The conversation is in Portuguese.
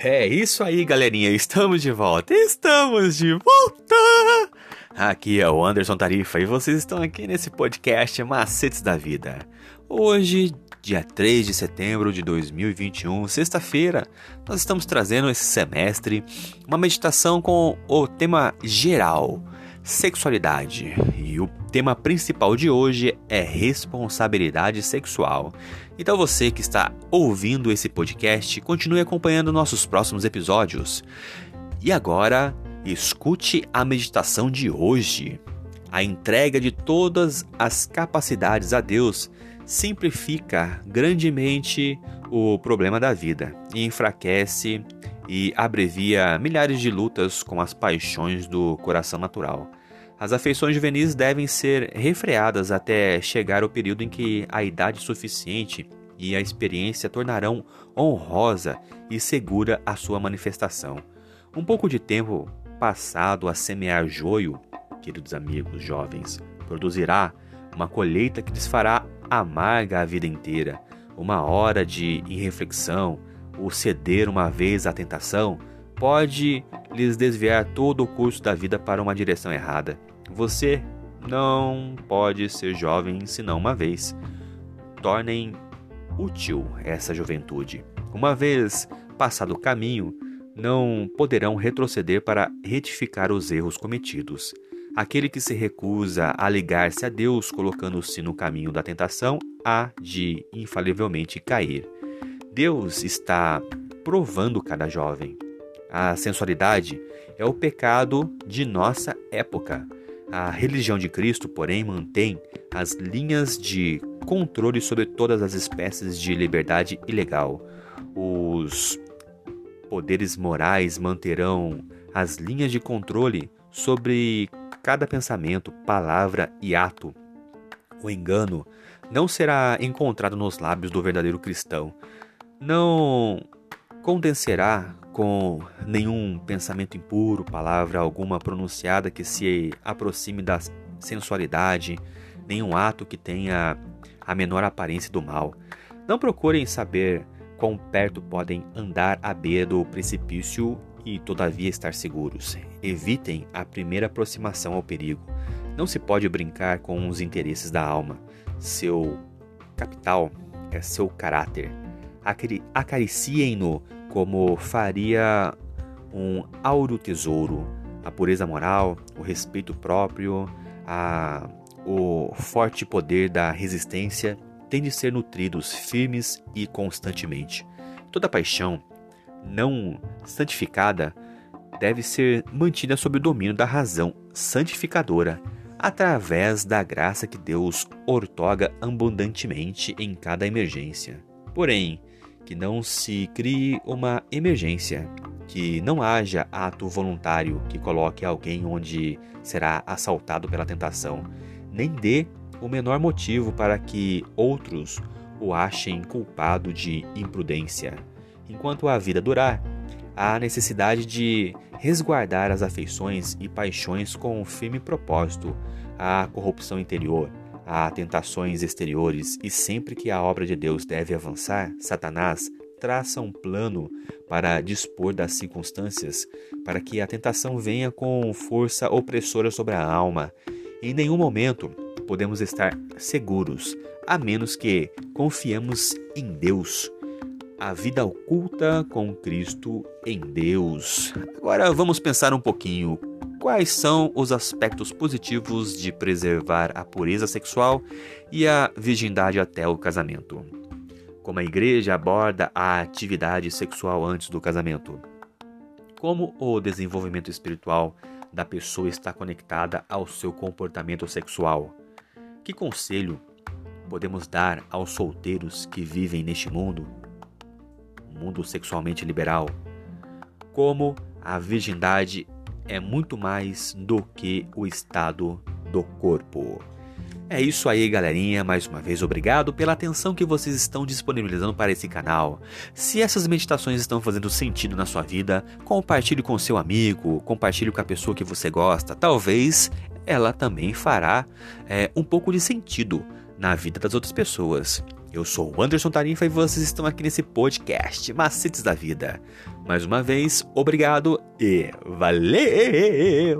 É isso aí, galerinha. Estamos de volta. Estamos de volta. Aqui é o Anderson Tarifa e vocês estão aqui nesse podcast Macetes da Vida. Hoje, dia 3 de setembro de 2021, sexta-feira, nós estamos trazendo esse semestre uma meditação com o tema geral, sexualidade. E o tema principal de hoje é responsabilidade sexual. Então você que está ouvindo esse podcast, continue acompanhando nossos próximos episódios. E agora, escute a meditação de hoje. A entrega de todas as capacidades a Deus simplifica grandemente o problema da vida e enfraquece e abrevia milhares de lutas com as paixões do coração natural. As afeições juvenis devem ser refreadas até chegar o período em que a idade suficiente e a experiência tornarão honrosa e segura a sua manifestação. Um pouco de tempo passado a semear joio, queridos amigos jovens, produzirá uma colheita que desfará amarga a vida inteira. Uma hora de irreflexão, ou ceder uma vez à tentação, pode lhes desviar todo o curso da vida para uma direção errada. Você não pode ser jovem senão uma vez. Tornem útil essa juventude. Uma vez passado o caminho, não poderão retroceder para retificar os erros cometidos. Aquele que se recusa a ligar-se a Deus, colocando-se no caminho da tentação, há de infalivelmente cair. Deus está provando cada jovem. A sensualidade é o pecado de nossa época. A religião de Cristo, porém, mantém as linhas de controle sobre todas as espécies de liberdade ilegal. Os poderes morais manterão as linhas de controle sobre cada pensamento, palavra e ato. O engano não será encontrado nos lábios do verdadeiro cristão. Não contencerá com nenhum pensamento impuro, palavra alguma pronunciada que se aproxime da sensualidade, nenhum ato que tenha a menor aparência do mal. Não procurem saber quão perto podem andar à beira do precipício e todavia estar seguros. Evitem a primeira aproximação ao perigo. Não se pode brincar com os interesses da alma. Seu capital é seu caráter. Acariciem-no como faria um auro tesouro. A pureza moral, o respeito próprio, a, o forte poder da resistência têm de ser nutridos firmes e constantemente. Toda paixão não santificada deve ser mantida sob o domínio da razão santificadora, através da graça que Deus ortoga abundantemente em cada emergência. Porém, que não se crie uma emergência, que não haja ato voluntário que coloque alguém onde será assaltado pela tentação, nem dê o menor motivo para que outros o achem culpado de imprudência. Enquanto a vida durar, há necessidade de resguardar as afeições e paixões com um firme propósito, a corrupção interior, a tentações exteriores e sempre que a obra de Deus deve avançar, Satanás traça um plano para dispor das circunstâncias para que a tentação venha com força opressora sobre a alma. Em nenhum momento podemos estar seguros, a menos que confiemos em Deus. A vida oculta com Cristo em Deus. Agora vamos pensar um pouquinho quais são os aspectos positivos de preservar a pureza sexual e a virgindade até o casamento. Como a igreja aborda a atividade sexual antes do casamento. Como o desenvolvimento espiritual da pessoa está conectada ao seu comportamento sexual. Que conselho podemos dar aos solteiros que vivem neste mundo, mundo sexualmente liberal? Como a virgindade é muito mais do que o estado do corpo. É isso aí, galerinha. Mais uma vez, obrigado pela atenção que vocês estão disponibilizando para esse canal. Se essas meditações estão fazendo sentido na sua vida, compartilhe com seu amigo, compartilhe com a pessoa que você gosta. Talvez ela também fará é, um pouco de sentido na vida das outras pessoas. Eu sou o Anderson Tarifa e vocês estão aqui nesse podcast Macetes da Vida. Mais uma vez, obrigado e valeu!